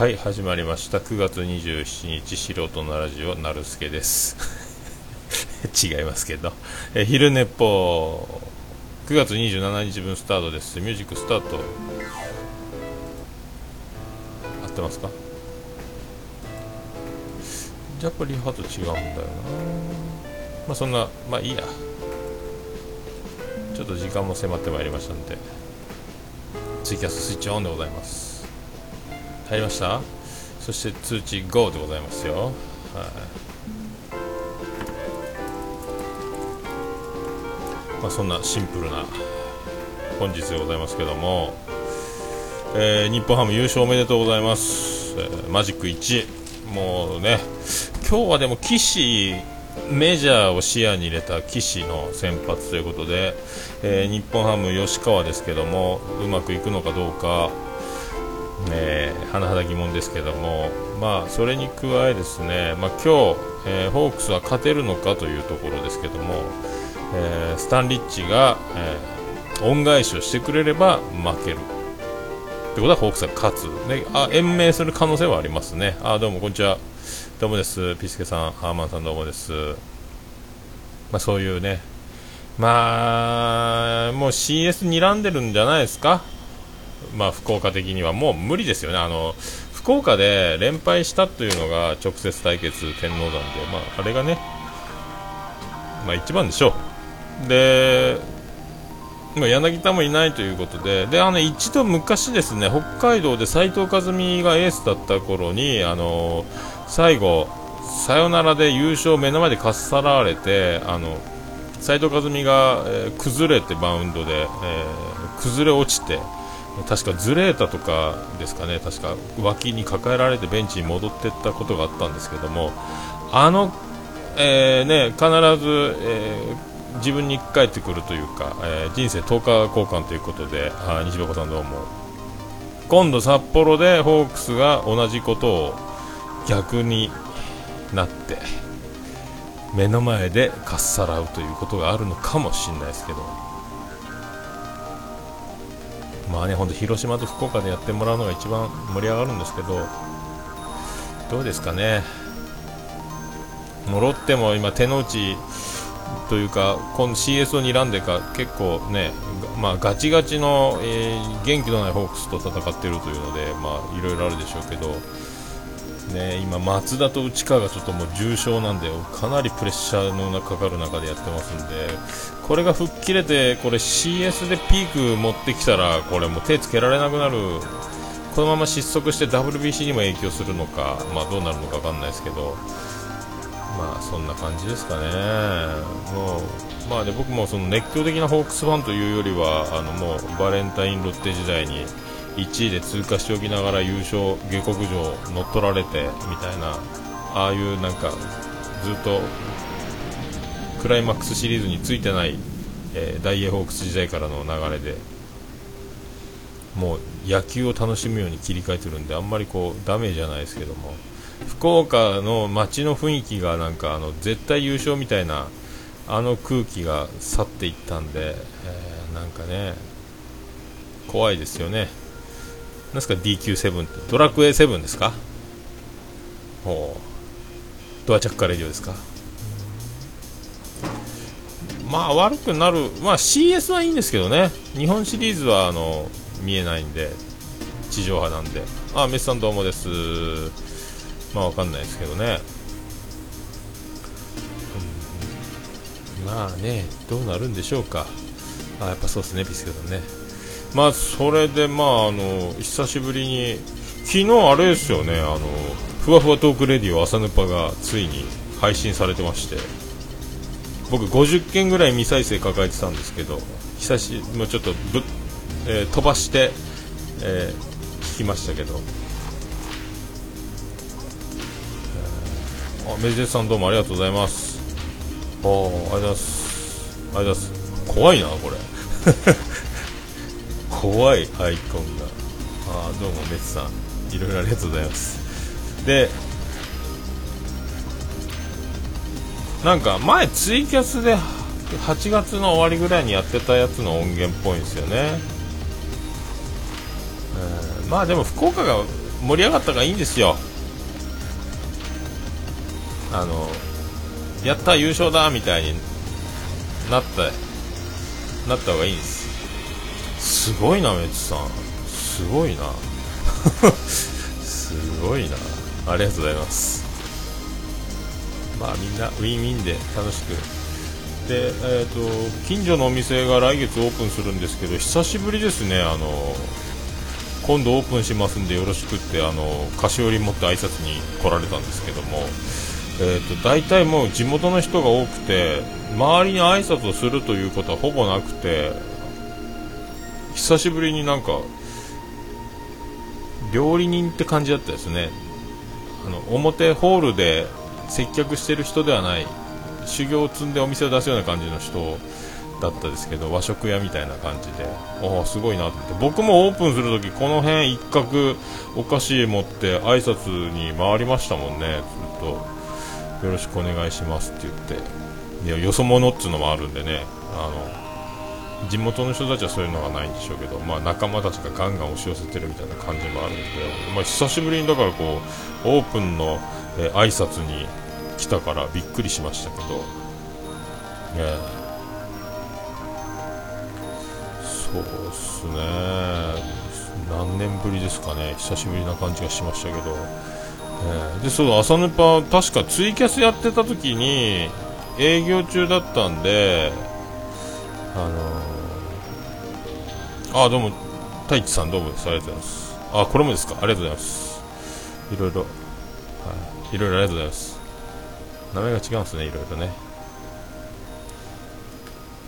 はい始まりました。9月27日素人のラジオなるすけです。違いますけど。え昼寝っぽ9月27日分スタートです。ミュージックスタート。合ってますか？やっぱリハと違うんだよな。まあそんなまあいいや。ちょっと時間も迫ってまいりましたんで。ツイキャススイッチオンでございます。入りました？そして通知 GO でございますよ。はい。まあそんなシンプルな本日でございますけども、えー日本ハム優勝おめでとうございます、えーマジック1もうね今日はでも岸メジャーを視野に入れた岸の先発ということで、えー日本ハム吉川ですけどもうまくいくのかどうか。甚だ疑問ですけども、まあ、それに加えですね、まあ、今日、えーホークスは勝てるのかというところですけども、えースタンリッチが、えー恩返しをしてくれれば負ける。ということはホークスが勝つ、ね、あ延命する可能性はありますね。あどうもこんにちは。どうもです。ピスケさん、ハーマンさんどうもです。まあ、そういうね、まあ、もう CS 睨んでるんじゃないですか。まあ、福岡的にはもう無理ですよね、あの福岡で連敗したというのが直接対決、天王山で、まあ、あれがね、まあ、一番でしょう、で、ま、柳田もいないということで、であの一度昔、ですね北海道で斉藤和美がエースだった頃に、あの最後、サヨナラで優勝を目の前でかっさらわれて、あの斉藤和美が、えー崩れてバウンドで、えー崩れ落ちて。確かズレータとかですかね、確か脇に抱えられてベンチに戻っていったことがあったんですけども、あの、えーね、必ず、えー自分に返ってくるというか、えー人生10日交換ということで、あ西岡さんどうも。今度札幌でホークスが同じことを逆になって、目の前でかっさらうということがあるのかもしれないですけど。まあね、ほんと広島と福岡でやってもらうのが一番盛り上がるんですけど、どうですかね、もうロッテも今、手の内というか、この CS を睨んでか、結構ね、まあ、ガチガチの、えー元気のないホークスと戦っているというので、まあ、いろいろあるでしょうけど、ね、今、松田と内川がちょっともう重傷なんで、かなりプレッシャーのかかる中でやってますんで、これが吹っ切れて、これ CS でピーク持ってきたら、これもう手つけられなくなる、このまま失速して WBC にも影響するのか、まあ、どうなるのか分かんないですけど、まあそんな感じですかね、もうまあ、で僕もその熱狂的なホークスファンというよりは、あのもうバレンタインロッテ時代に1位で通過しておきながら優勝、下克上乗っ取られてみたいな、ああいうなんかずっとクライマックスシリーズについてない、えーダイエーホークス時代からの流れで。もう野球を楽しむように切り替えてるんであんまりこうダメージじゃないですけども福岡の街の雰囲気がなんかあの絶対優勝みたいなあの空気が去っていったんで、えーなんかね怖いですよねなんですか？DQ7 って。ドラクエ7ですか？ほう。ドアチャッカレディオですか？まあ悪くなる、まあ CS はいいんですけどね、日本シリーズはあの見えないんで、地上波なんで、ああ、メスさんどうもです、まあわかんないですけどね、うん。まあね、どうなるんでしょうか、あやっぱそうですね、ピスケさんね、まあそれで、まああの久しぶりに、昨日あれですよね、あのふわふわトークレディオ朝ぬぱがついに配信されてまして。僕50件ぐらい未再生抱えてたんですけど久しもうちょっとぶ、えー飛ばして、えー聞きましたけど、えーあメジデスさんどうもありがとうございます。あー。ありがとうございます。ありがとうございます。怖いなこれ怖いアイコンが。あどうもメツさん。いろいろありがとうございます。でなんか前ツイキャスで8月の終わりぐらいにやってたやつの音源っぽいんですよね、まあでも福岡が盛り上がったがいいんですよ。あのやった優勝だみたいになったなった方がいいんです。すごいなメッツさん。すごいな。すごいな。ありがとうございます。まあみんなウィンウィンで楽しく。で、えーと、近所のお店が来月オープンするんですけど久しぶりですね。あの今度オープンしますんでよろしくってあの菓子折り持って挨拶に来られたんですけども、えーと、大体もう地元の人が多くて周りに挨拶をするということはほぼなくて久しぶりになんか料理人って感じだったですね。あの表ホールで接客してる人ではない修行を積んでお店を出すような感じの人だったですけど和食屋みたいな感じで。ああすごいなと思って。僕もオープンするときこの辺一角お菓子持って挨拶に回りましたもんね。ずっとよろしくお願いしますって言って。いやよそ者っつうのもあるんでね。あの地元の人たちはそういうのがないんでしょうけど、まあ、仲間たちがガンガン押し寄せてるみたいな感じもあるんで、まあ、久しぶりにだからこうオープンの、えー、挨拶に来たからびっくりしましたけど、え。そうっすね。何年ぶりですかね。久しぶりな感じがしましたけど、え。ー、でそう朝ヌパ確かツイキャスやってた時に営業中だったんであの、あどうも。太一さんどうもですありがとうございます。あこれもですか？ありがとうございます。いろいろ。はい。いろいろありがとうございます。名前が違うんですねいろいろね。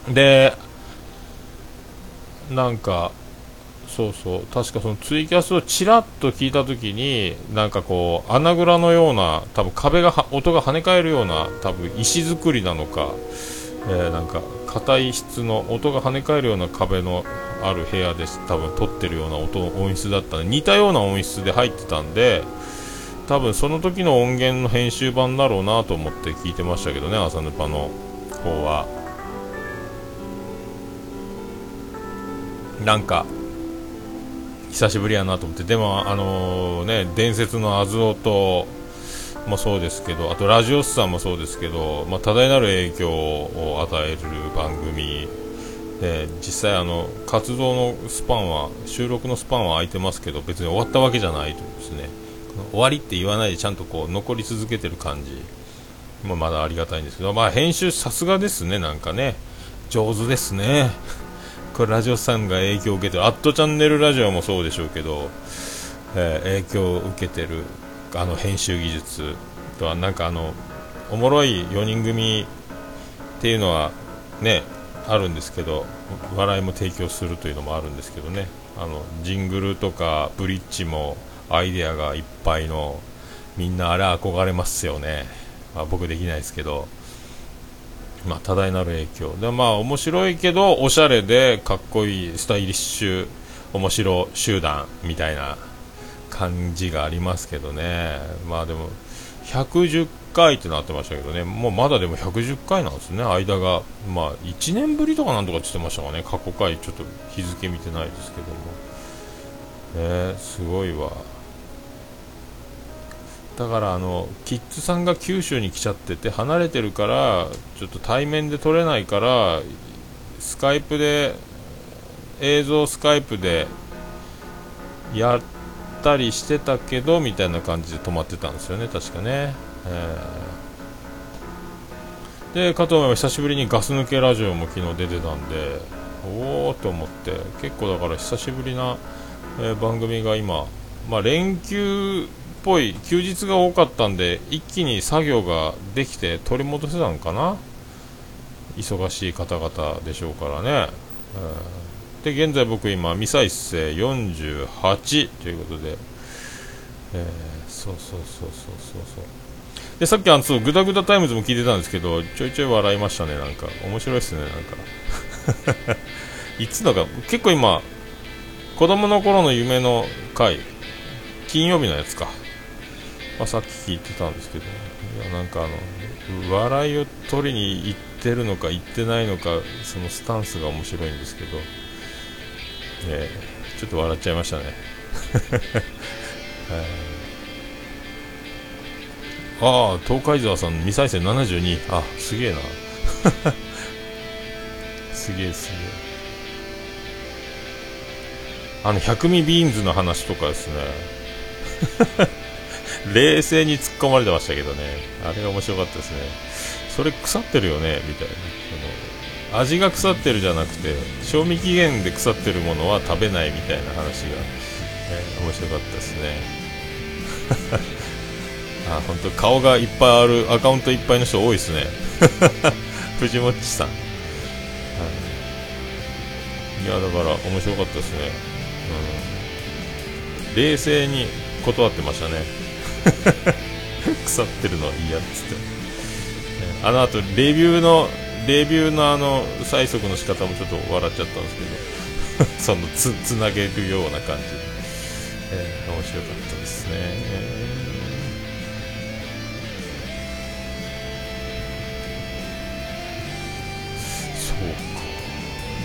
でなんかそうそう。確かそのツイキャスをちらっと聞いた時になんかこう穴蔵のような多分壁が音が跳ね返るような多分石造りなのか、えー、なんか硬い質の音が跳ね返るような壁のある部屋で多分撮ってるような音音質だったんで似たような音質で入ってたんで多分その時の音源の編集版だろうなと思って聞いてましたけどね朝ヌパの方は。なんか久しぶりやなと思って。でもあのー、ね伝説のアズオともそうですけどあとラジオスさんもそうですけど、まあ、多大なる影響を与える番組。で実際あの活動のスパンは収録のスパンは空いてますけど別に終わったわけじゃないというですね。終わりって言わないでちゃんとこう残り続けてる感じ。もまだありがたいんですけど、まあ、編集さすがですねなんかね。上手ですね。これラジオさんが影響を受けてる。アットチャンネルラジオもそうでしょうけど、えー、影響を受けてる。あの編集技術とはなんかあのおもろい4人組っていうのはねあるんですけど笑いも提供するというのもあるんですけどね。あのジングルとかブリッジもアイデアがいっぱいのみんなあれ憧れますよね、まあ、僕できないですけど、まあ、多大なる影響。でまあ面白いけどおしゃれでかっこいいスタイリッシュ面白集団みたいな感じがありますけどね。まあでも110回ってなってましたけどね。もうまだでも110回なんですね。間がまあ1年ぶりとかなんとかって言ってましたかね。過去回ちょっと日付見てないですけども。えー、すごいわ。だからあのキッズさんが九州に来ちゃってて離れてるからちょっと対面で撮れないからスカイプで映像スカイプでやったりしてたけどみたいな感じで止まってたんですよね確かね、えー、でかと思えば久しぶりにガス抜けラジオも昨日出てたんでおおと思って。結構だから久しぶりな、えー、番組が今まあ連休っぽい休日が多かったんで一気に作業ができて取り戻せたんかな？忙しい方々でしょうからね、えー、で現在僕今ミサイス生48ということで、えー、そうそうそうそうそうそう。でさっきあのそうグダグダタイムズも聞いてたんですけどちょいちょい笑いましたねなんか。面白いですねなんか。いつだか結構今子供の頃の夢の回金曜日のやつか。まあ、さっき聞いてたんですけど、いやなんかあの笑いを取りに行ってるのか行ってないのかそのスタンスが面白いんですけど、えー、ちょっと笑っちゃいましたね。ああ東海沢さん未再生72あすげえな。すげえすげえ。あの百味ビーンズの話とかですね。冷静に突っ込まれてましたけどね。あれが面白かったですね。それ腐ってるよねみたいな。その味が腐ってるじゃなくて賞味期限で腐ってるものは食べないみたいな話が、えー、面白かったですね。あ本当顔がいっぱいあるアカウントいっぱいの人多いですね。藤もっちさん、はい、いやだから面白かったですね、うん、冷静に断ってましたね。腐ってるのは嫌っつって。あのあとレビューのレビューのあの催促の仕方もちょっと笑っちゃったんですけど。そのつつなげるような感じ、えー、面白かったですね、えー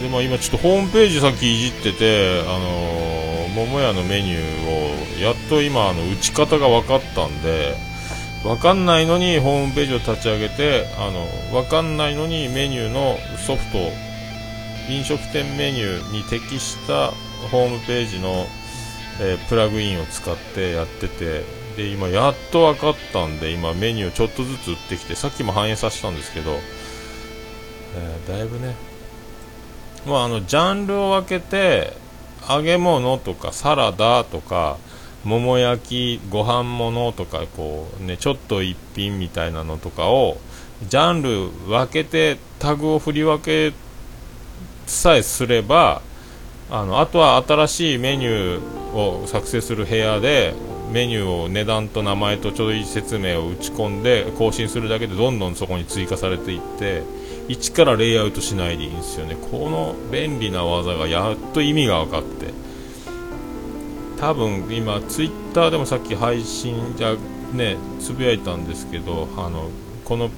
でまあ、今ちょっとホームページさっきいじってて、あのー、桃屋のメニューをやっと今あの打ち方が分かったんで分かんないのにホームページを立ち上げてあの分かんないのにメニューのソフト飲食店メニューに適したホームページの、えー、プラグインを使ってやっててで今やっと分かったんで今メニューちょっとずつ打ってきてさっきも反映させたんですけど、えー、だいぶね。まあ、あのジャンルを分けて揚げ物とかサラダとか桃焼きご飯物とかこう、ね、ちょっと一品みたいなのとかをジャンル分けてタグを振り分けさえすればあのあとは新しいメニューを作成する部屋でメニューを値段と名前とちょい説明を打ち込んで更新するだけでどんどんそこに追加されていって一からレイアウトしないでいいんですよね。この便利な技がやっと意味が分かって。多分今ツイッターでもさっき配信じゃねつぶやいたんですけどあのこの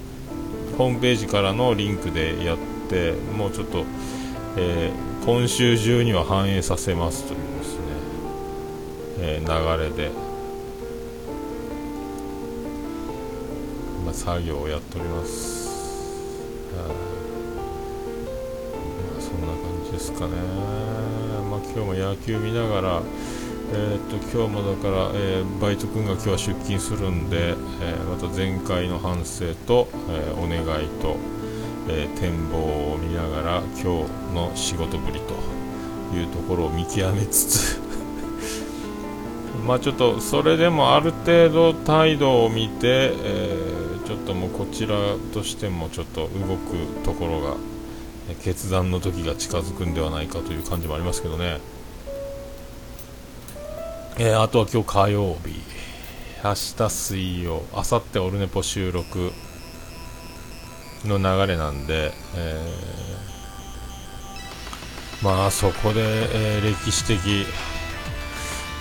ホームページからのリンクでやってもうちょっと、えー、今週中には反映させますというですね、えー、流れで、まあ、作業をやっております。そんな感じですかね、まあ、今日も野球見ながら、えー、っと今日もだから、えー、バイト君が今日は出勤するんで、えー、また前回の反省と、えお願いと、え展望を見ながら今日の仕事ぶりというところを見極めつつ まあちょっとそれでもある程度態度を見て、えーちょっともうこちらとしてもちょっと動くところが決断の時が近づくんではないかという感じもありますけどね、えー、あとは今日火曜日。明日水曜。明後日オルネポ収録の流れなんで、えー、まあそこで、えー、歴史的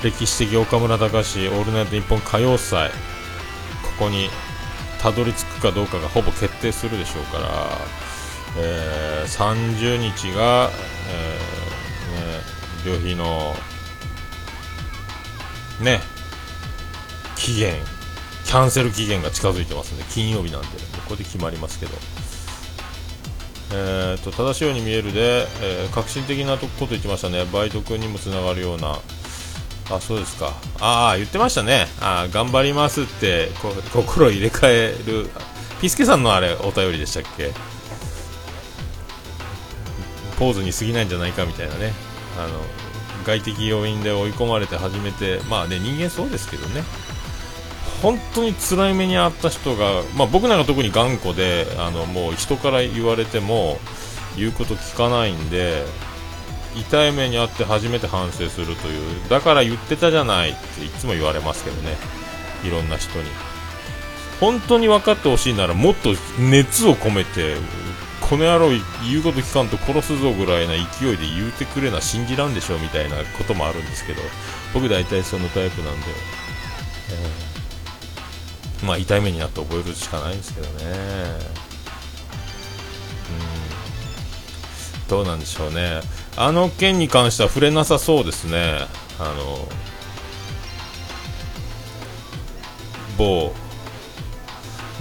歴史的岡村隆史オールナイトニッポン歌謡祭。ここにたどり着くかどうかがほぼ決定するでしょうから、えー、30日が、えー、ね、旅費のね期限キャンセル期限が近づいてますんで金曜日なんで、ここで決まりますけど、えーと、正しいように見えるで、えー、革新的なこと言ってましたね、バイト君にもつながるような。あそうですか。ああ言ってましたね。あ頑張りますってこ心入れ替える。ピスケさんのあれお便りでしたっけ？ポーズに過ぎないんじゃないかみたいなね。あの外的要因で追い込まれて初めてまあね人間そうですけどね。本当に辛い目に遭った人が、まあ、僕なんか特に頑固であのもう人から言われても言うこと聞かないんで痛い目にあって初めて反省するというだから言ってたじゃないっていつも言われますけどね。いろんな人に。本当に分かってほしいならもっと熱を込めてこの野郎言うこと聞かんと殺すぞぐらいな勢いで言うてくれな信じらんでしょみたいなこともあるんですけど僕大体そのタイプなんで、えー、まあ痛い目になって覚えるしかないんですけどね。うん。どうなんでしょうね。あの件に関しては触れなさそうですね。あの某。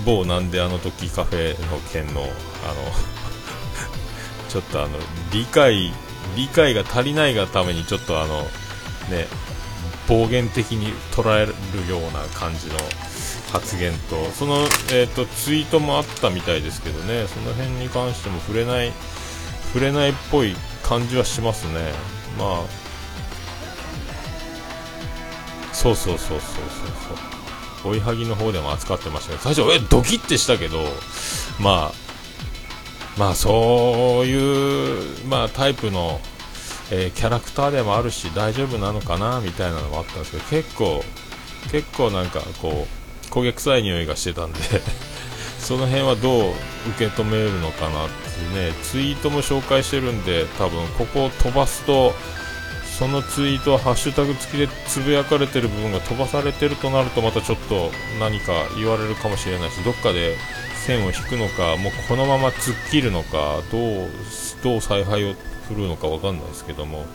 某なんであの時カフェの件のあのちょっとあの理解理解が足りないがためにちょっとあのね暴言的に捉えるような感じの発言とその、えーと、ツイートもあったみたいですけどね。その辺に関しても触れない触れないっぽい感じはしますね。まあそうそうそうそうそうそう。追いはぎの方でも扱ってましたけど。最初えドキッてしたけど。まあまあそういう、まあ、タイプの、えー、キャラクターでもあるし大丈夫なのかなみたいなのもあったんですけど結構結構なんかこう焦げ臭い匂いがしてたんで その辺はどう受け止めるのかなっていうねツイートも紹介してるんで多分ここを飛ばすとそのツイートはハッシュタグ付きでつぶやかれてる部分が飛ばされてるとなるとまたちょっと何か言われるかもしれないしどっかで線を引くのかもうこのまま突っ切るのかどうどう采配を振るのか分かんないですけども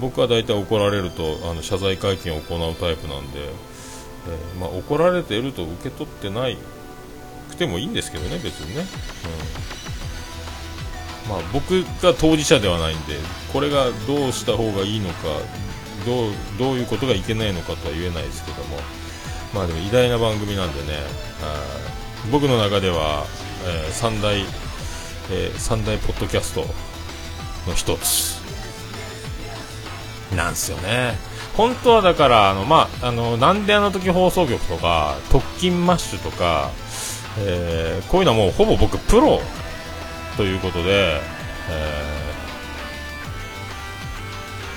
僕は大体怒られるとあの謝罪会見を行うタイプなんで、えー、まあ、怒られていると受け取ってないくてもいいんですけどね別にね、うん。まあ、僕が当事者ではないんでこれがどうした方がいいのかどうどういうことがいけないのかとは言えないですけどもまあでも偉大な番組なんでね僕の中では、えー、三大、えー、三大ポッドキャストの一つなんですよね。本当はだからあのまああのなんであの時放送局とか特勤マッシュとか、えー、こういうのはもうほぼ僕プロということで、え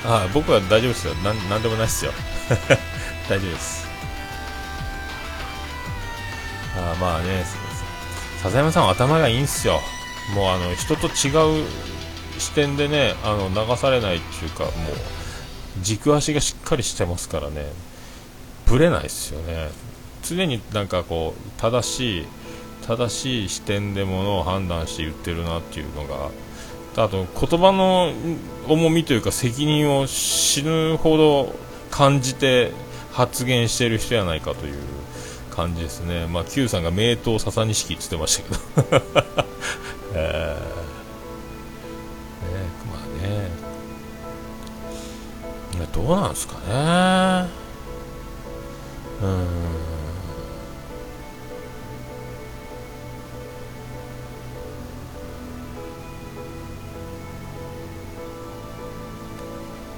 ー、あ僕は大丈夫ですよ。ななんでもないですよ。大丈夫です。あまあね笹山さん頭がいいんすよ。もうあの人と違う視点でねあの流されないっていうかもう軸足がしっかりしてますからね。ぶれないですよね。常になんかこう正しい正しい視点でものを判断して言ってるなっていうのがあと言葉の重みというか責任を死ぬほど感じて発言してる人やないかという感じですね、まあ、Q さんが名刀笹錦って言ってましたけど、えー。ね、まあね、どうなんですかね、うん。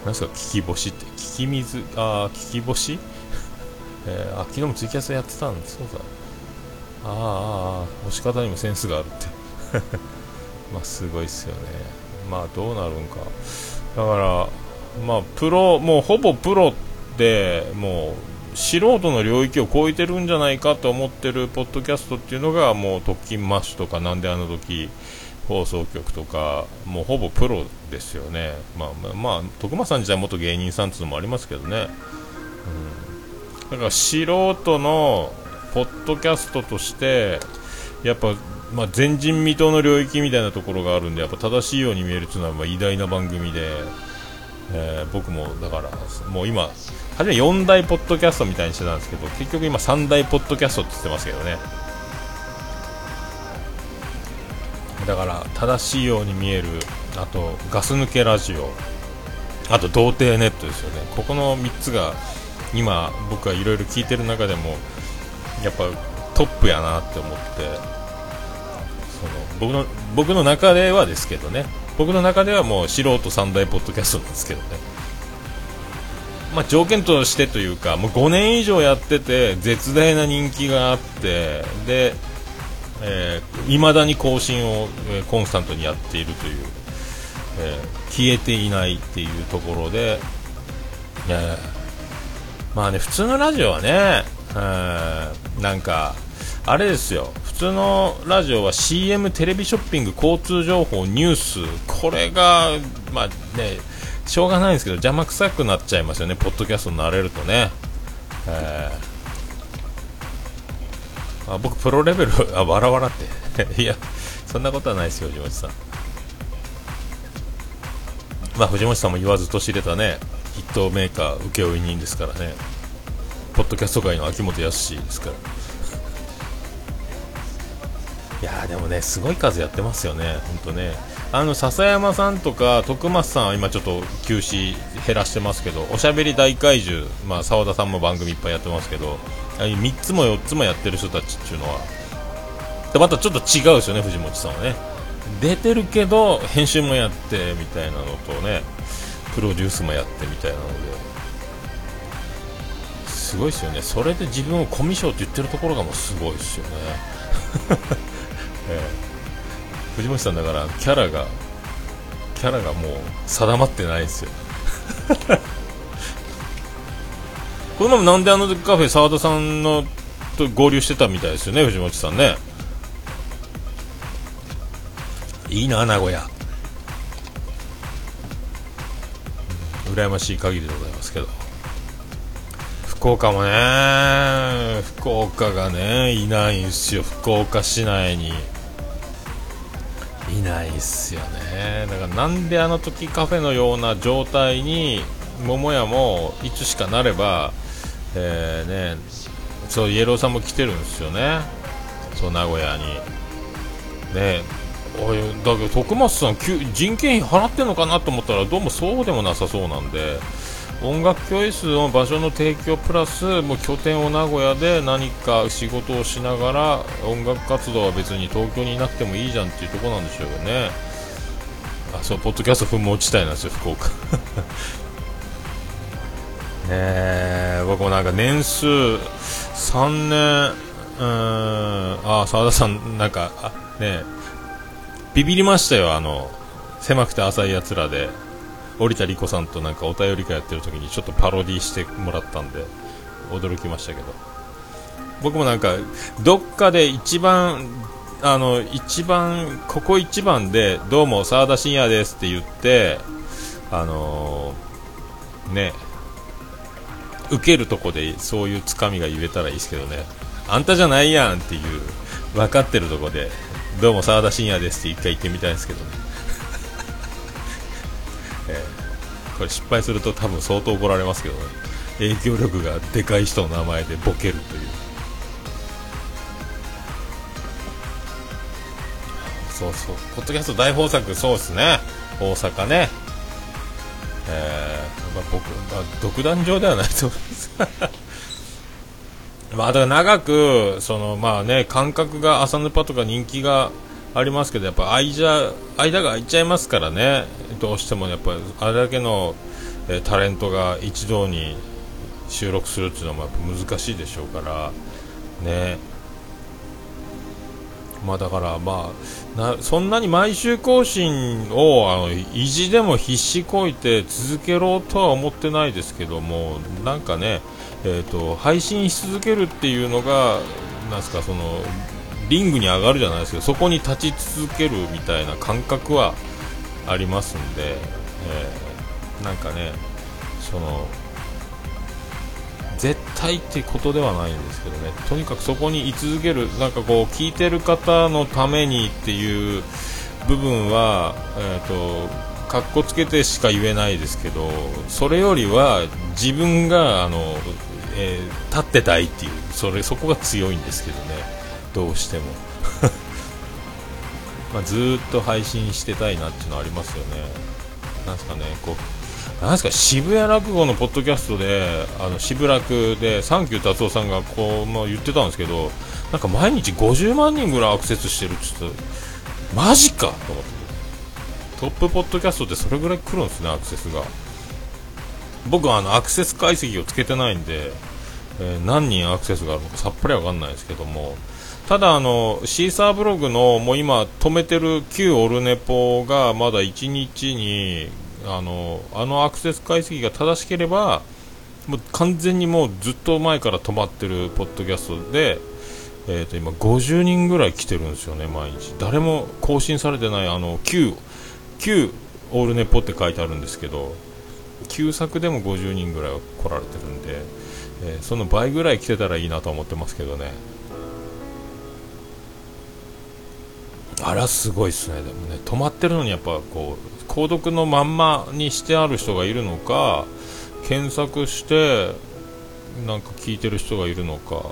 なんすか、聞き星って、聞き水、ああ、聞き星？えー、あ昨日もツイキャスやってたんですそうだああああ押し方にもセンスがあるって。まあすごいっすよね。まあどうなるんか。だからまあプロもうほぼプロでもう素人の領域を超えてるんじゃないかと思ってるポッドキャストっていうのがもう特勤マッシュとかなんであの時放送局とかもうほぼプロですよね。まあまあ、まあ、徳間さん自体元芸人さんっていうのもありますけどね、うん。だから素人のポッドキャストとしてやっぱ、まあ、前人未到の領域みたいなところがあるんでやっぱ正しいように見えるというのはまあ偉大な番組で、えー、僕もだからもう今初め4大ポッドキャストみたいにしてたんですけど結局今3大ポッドキャストって言ってますけどね。だから正しいように見えるあとガス抜けラジオあと童貞ネットですよね。ここの3つが今僕はいろいろ聞いてる中でもやっぱトップやなって思ってその僕の僕の中ではですけどね。僕の中ではもう素人三大ポッドキャストなんですけどね。まあ、条件としてというかもう5年以上やってて絶大な人気があってで、えー、だに更新を、えー、コンスタントにやっているという、えー、消えていないっていうところで、えーまあね普通のラジオはねうんなんかあれですよ。普通のラジオは CM テレビショッピング交通情報ニュース。これがまあねしょうがないんですけど邪魔くさくなっちゃいますよね。ポッドキャストになれるとね、え、あ僕プロレベルあわらわらって。いやそんなことはないですよ藤本さん。まあ藤本さんも言わずと知れたね。ヒットメーカー請負人ですからね。ポッドキャスト界の秋元康ですから。いやでもねすごい数やってますよね。本当ね。あの笹山さんとか徳松さんは今ちょっと休止減らしてますけどおしゃべり大怪獣まあ澤田さんも番組いっぱいやってますけど3つも4つもやってる人たちっていうのはでまたちょっと違うですよね藤本さんはね。出てるけど編集もやってみたいなのとね。プロデュースもやってみたいなのですごいですよね。それで自分をコミュ障って言ってるところがもうすごいですよね、ええ、藤本さんだからキャラがキャラがもう定まってないですよ。このままなんであのカフェ澤田さんのと合流してたみたいですよね藤本さんね。いいな名古屋。羨ましい限りでございますけど。福岡もね福岡がねいないんすよ。福岡市内に。いないっすよね。だからなんであの時カフェのような状態に桃屋もいつしかなればえー、ねそうイエローさんも来てるんですよね。そう名古屋に。ねおいだけど徳松さん人件費払ってんのかなと思ったらどうもそうでもなさそうなんで音楽教室の場所の提供プラスもう拠点を名古屋で何か仕事をしながら音楽活動は別に東京にいなくてもいいじゃんっていうところなんでしょうよね。あそうポッドキャスト噴地帯なんですよ福岡。ね僕もなんか年数3年うんあ澤田さんなんかあねビビりましたよ、あの、狭くて浅いやつらで、織田理子さんとなんかお便り会やってる時にちょっとパロディしてもらったんで、驚きましたけど。僕もなんか、どっかで一番、あの、一番、ここ一番で、どうも、沢田信也ですって言って、あのー、ね、受けるとこでそういうつかみが言えたらいいですけどね、あんたじゃないやんっていう、分かってるとこで、どうも澤田信也ですって一回言ってみたいんですけどね、えー、これ失敗すると多分相当怒られますけどね。影響力がでかい人の名前でボケるという。そうそう。ポッドキャスト大豊作そうですね。大阪ね。えー、まあ、僕、まあ、独壇場ではないと思います。まあ、だから長く、そのまあね、感覚が朝ヌパとか人気がありますけど、やっぱ間間が空いちゃいますからね、どうしてもやっぱあれだけの、えタレントが一堂に収録するっていうのもやっぱ難しいでしょうから、ね。まあだからまあそんなに毎週更新をあの意地でも必死こいて続けろとは思ってないですけどもなんかねえーと、配信し続けるっていうのがなんすかそのリングに上がるじゃないですけどそこに立ち続けるみたいな感覚はありますんで、えー、なんかねその絶対ってことではないんですけどね。とにかくそこに居続けるなんかこう聞いてる方のためにっていう部分は、えーとかっこつけてしか言えないですけどそれよりは自分があのえー、立ってたいっていうそれそこが強いんですけどね。どうしても。まあ、ずっと配信してたいなっていうのはありますよね。なんですかねこうなんですか渋谷落語のポッドキャストであの渋楽でサンキュー達夫さんがこう、まあ、言ってたんですけどなんか毎日50万人ぐらいアクセスしてるって言ってマジかと思って。トップポッドキャストってそれぐらい来るんですねアクセスが。僕はあのアクセス解析をつけてないんで、えー、何人アクセスがあるのかさっぱりわかんないですけども。ただあのシーサーブログのもう今止めてる旧オルネポがまだ1日にあのあのアクセス解析が正しければもう完全にもうずっと前から止まってるポッドキャストで、えー、と今50人ぐらい来てるんですよね毎日。誰も更新されてないあの旧旧オールネポって書いてあるんですけど旧作でも50人ぐらいは来られてるんで、えー、その倍ぐらい来てたらいいなと思ってますけどね。あらすごいっすね。でもね止まってるのにやっぱこう購読のまんまにしてある人がいるのか検索してなんか聞いてる人がいるのか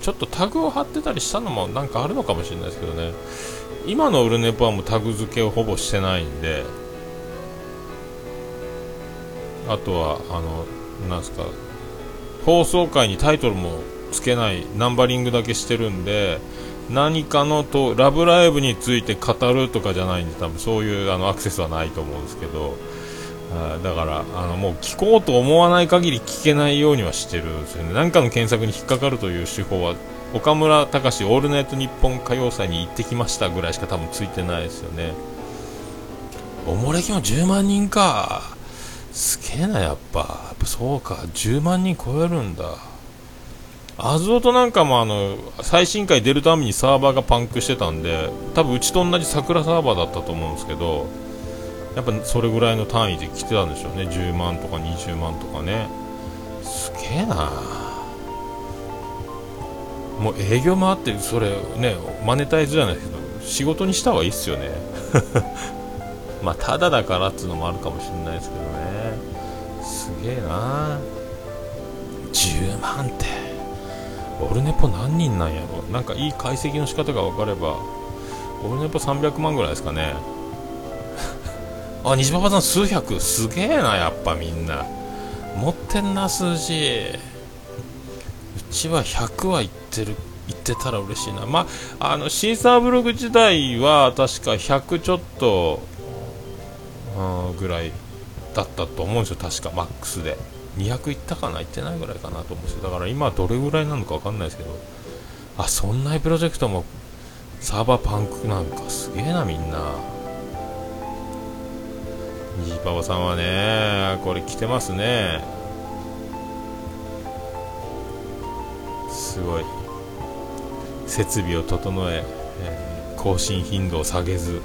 ちょっとタグを貼ってたりしたのもなんかあるのかもしれないですけどね。今のウルネポはもうタグ付けをほぼしてないんであとはあのなんすか放送回にタイトルもつけないナンバリングだけしてるんで何かのとラブライブについて語るとかじゃないんで多分そういうあのアクセスはないと思うんですけどあだからあのもう聞こうと思わない限り聞けないようにはしてるんですよね。何かの検索に引っかかるという手法は岡村隆史オールナイトニッポン歌謡祭に行ってきましたぐらいしか多分ついてないですよね。おもれきも10万人か。すげえなやっぱ。やっぱそうか。10万人超えるんだ。アズオとなんかもあの最新回出るためにサーバーがパンクしてたんで多分うちと同じ桜サーバーだったと思うんですけどやっぱそれぐらいの単位で来てたんでしょうね。10万とか20万とかね。すげえな。もう営業回ってそれねマネタイズじゃないですけど仕事にした方がいいっすよね。まあただだからっつうのもあるかもしれないですけどね。すげえな。10万って。オルネポ何人なんやろ。なんかいい解析の仕方が分かればオルネポ300万ぐらいですかね。あ西馬場さん数百。すげえなやっぱみんな。持ってんな数字。うちは100はいってる言ってたら嬉しいな。まああのシーサーブログ時代は確か100ちょっとぐらいだったと思うんですよ。確かマックスで。200いったかな？いってないぐらいかなと思うんですよ。だから今どれぐらいなのか分かんないですけど。あそんなプロジェクトもサーバーパンクなんかすげえなみんな。虹パパさんはねこれ来てますね。すごい。設備を整ええー、更新頻度を下げず、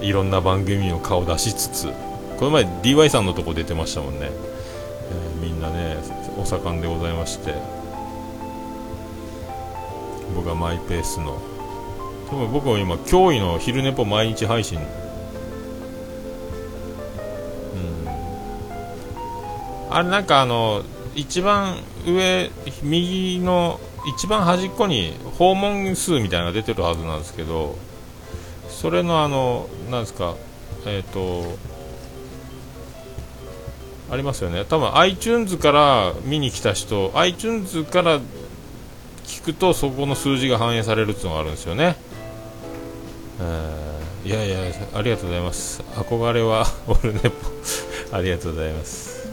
いろんな番組の顔出しつつこの前 DY さんのとこ出てましたもんね、えー、みんなねお盛んでございまして。僕はマイペースの。でも僕は今驚異の昼寝ぽ毎日配信。うん。あれなんかあの一番上右の一番端っこに訪問数みたいなのが出てるはずなんですけどそれのあのなんですかえっ、ー、とありますよね。多分 iTunes から見に来た人 iTunes から聞くとそこの数字が反映されるっていうのがあるんですよね、えー、いやいやありがとうございます。憧れはオルネポ。ありがとうございます。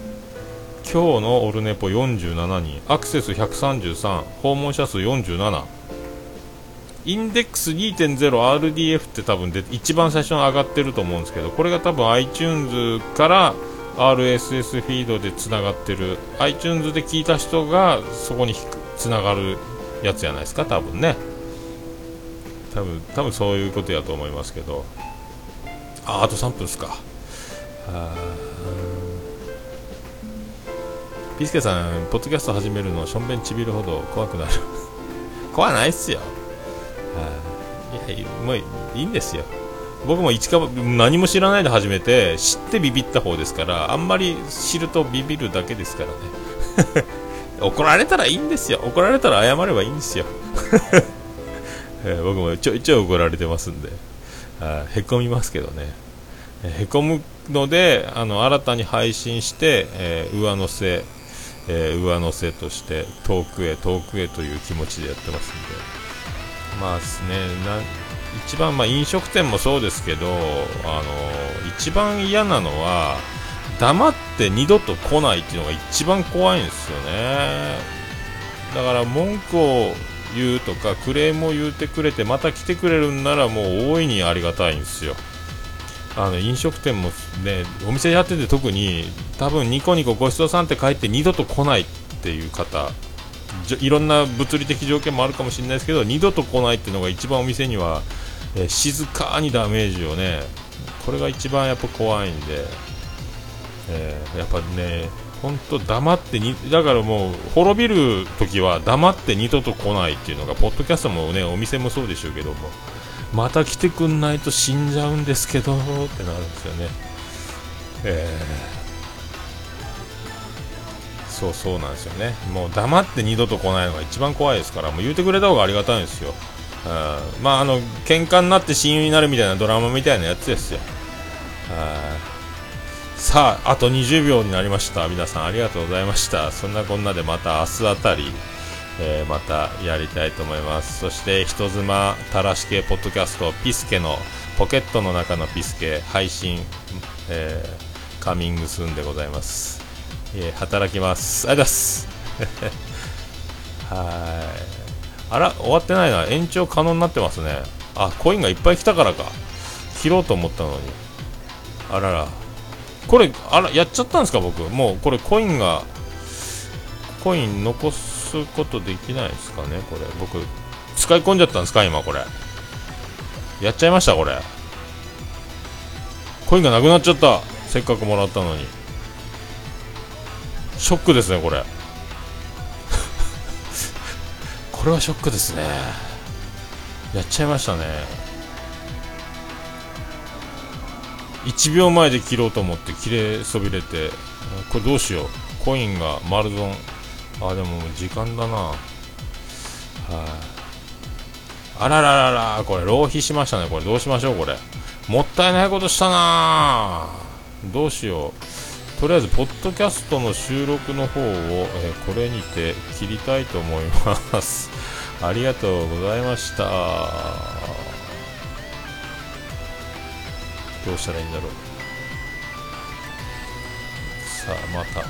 今日のオルネポ47人。アクセス133訪問者数47インデックス 2.0RDF って多分で一番最初に上がってると思うんですけどこれが多分 iTunes から RSS フィードでつながってる iTunes で聞いた人がそこにつながるやつじゃないですか多分ね多分多分そういうことやと思いますけどああと3分ですかピスケさん、ポッドキャスト始めるの、しょんべんちびるほど怖くなる。怖ないっすよ。いや、もういいんですよ。僕も一か何も知らないで始めて、知ってビビった方ですから、あんまり知るとビビるだけですからね。怒られたらいいんですよ。怒られたら謝ればいいんですよ。えー、僕もちょいちょい怒られてますんで、あへこみますけどね。へこむのであの新たに配信して、えー、上乗せえ、上乗せとして遠くへ遠くへという気持ちでやってますんでまあですね。な一番まあ飲食店もそうですけどあの一番嫌なのは黙って二度と来ないっていうのが一番怖いんですよね。だから文句を言うとかクレームを言うてくれてまた来てくれるんならもう大いにありがたいんですよ。あの飲食店もねお店やってて特に多分ニコニコごちそうさんって帰って二度と来ないっていう方いろんな物理的条件もあるかもしれないですけど二度と来ないっていうのが一番お店には、え、静かにダメージをねこれが一番やっぱ怖いんで、えー、やっぱね本当黙ってにだからもう滅びる時は黙って二度と来ないっていうのがポッドキャストもねお店もそうでしょうけどもまた来てくんないと死んじゃうんですけどってなるんですよね。えそうそうなんですよね。もう黙って二度と来ないのが一番怖いですからもう言うてくれた方がありがたいんですよ、うん、まああの喧嘩になって親友になるみたいなドラマみたいなやつですよ。さああと20秒になりました。皆さんありがとうございました。そんなこんなでまた明日あたりえー、またやりたいと思います。そして人妻たらし系ポッドキャストピスケのポケットの中のピスケ配信、えー、カミングスーンでございます。えー、働きます。ありがとうございます。はい。あら、終わってないな。延長可能になってますね。あ、コインがいっぱい来たからか。切ろうと思ったのに。あらら。これ、あら、やっちゃったんですか、僕？もう、これ、コインが、コイン残すことできないですかね、これ。僕、使い込んじゃったんですか、今、これ。やっちゃいました、これ。コインがなくなっちゃった。せっかくもらったのに。ショックですねこれ。これはショックですね。やっちゃいましたね。1秒前で切ろうと思って切れそびれてこれどうしよう。コインが丸損。あでも時間だな。はい、あ、あららららこれ浪費しましたねこれ。どうしましょうこれ。もったいないことしたな。どうしよう。とりあえず、ポッドキャストの収録の方を、え、これにて切りたいと思います。ありがとうございました。どうしたらいいんだろう。さあ、また。